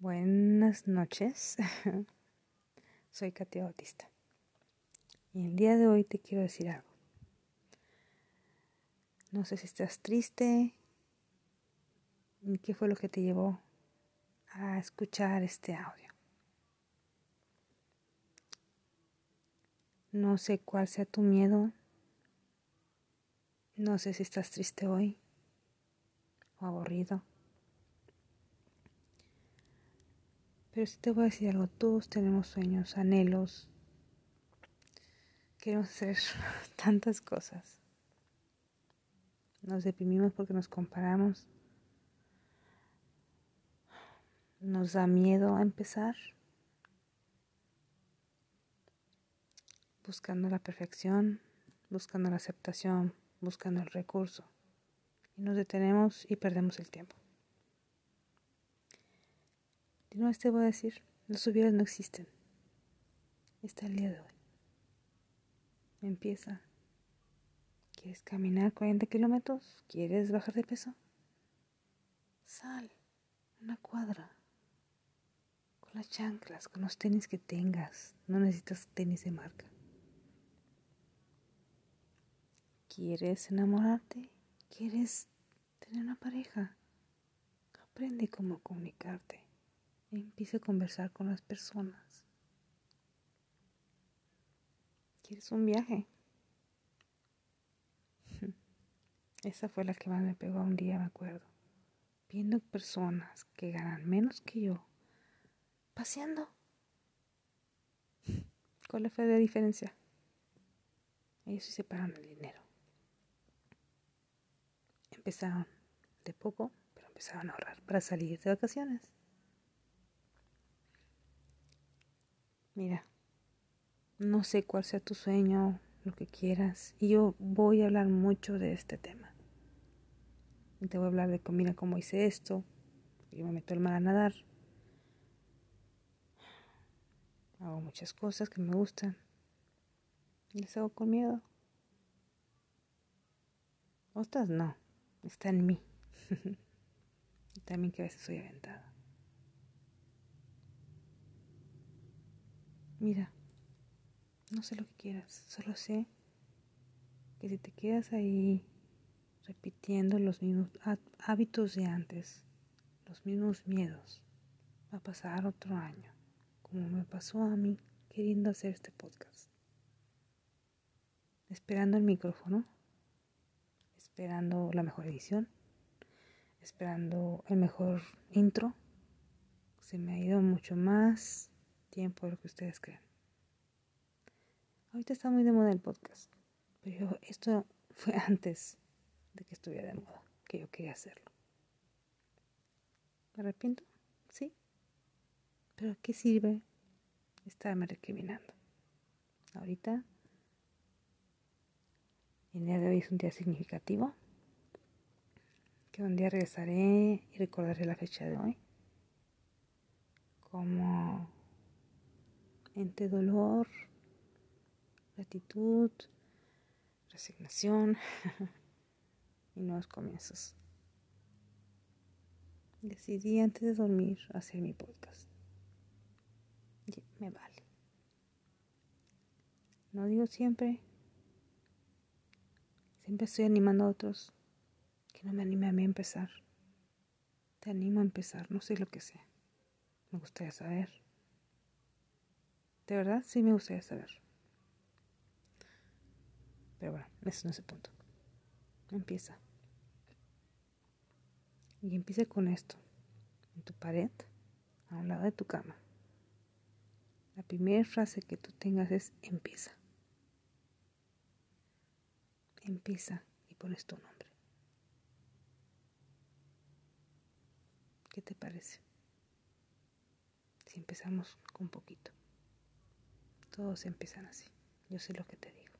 Buenas noches, soy Katia Bautista y el día de hoy te quiero decir algo. No sé si estás triste qué fue lo que te llevó a escuchar este audio. No sé cuál sea tu miedo. No sé si estás triste hoy o aburrido. Pero si te voy a decir algo, todos tenemos sueños, anhelos, queremos hacer tantas cosas. Nos deprimimos porque nos comparamos. Nos da miedo a empezar. Buscando la perfección, buscando la aceptación, buscando el recurso. Y nos detenemos y perdemos el tiempo. Nuevo te voy a decir, los hubieras no existen. Está el día de hoy. Empieza. ¿Quieres caminar 40 kilómetros? ¿Quieres bajar de peso? Sal una cuadra con las chanclas, con los tenis que tengas. No necesitas tenis de marca. ¿Quieres enamorarte? ¿Quieres tener una pareja? Aprende cómo comunicarte. Empieza a conversar con las personas. ¿Quieres un viaje? Esa fue la que más me pegó un día, me acuerdo. Viendo personas que ganan menos que yo, paseando. ¿Cuál fue la diferencia? Ellos sí separan el dinero. Empezaron de poco, pero empezaron a ahorrar para salir de vacaciones. Mira, no sé cuál sea tu sueño, lo que quieras, y yo voy a hablar mucho de este tema. Y te voy a hablar de mira cómo hice esto, yo me meto al mar a nadar. Hago muchas cosas que me gustan. Y las hago con miedo. Otras no, está en mí. también que a veces soy aventada. Mira, no sé lo que quieras, solo sé que si te quedas ahí repitiendo los mismos hábitos de antes, los mismos miedos, va a pasar otro año, como me pasó a mí queriendo hacer este podcast. Esperando el micrófono, esperando la mejor edición, esperando el mejor intro. Se me ha ido mucho más tiempo lo que ustedes creen. Ahorita está muy de moda el podcast, pero esto fue antes de que estuviera de moda, que yo quería hacerlo. ¿Me arrepiento? Sí. Pero ¿qué sirve estarme recriminando? Ahorita, el día de hoy es un día significativo, que un día regresaré y recordaré la fecha de hoy como entre dolor, gratitud, resignación y nuevos comienzos. Decidí antes de dormir hacer mi podcast. Y me vale. No digo siempre. Siempre estoy animando a otros que no me anime a mí a empezar. Te animo a empezar, no sé lo que sea. Me gustaría saber. De verdad, sí me gustaría saber. Pero bueno, ese no es el punto. Empieza. Y empieza con esto. En tu pared, a un lado de tu cama. La primera frase que tú tengas es empieza. Empieza y pones tu nombre. ¿Qué te parece? Si empezamos con poquito. Todos empiezan así. Yo sé lo que te digo.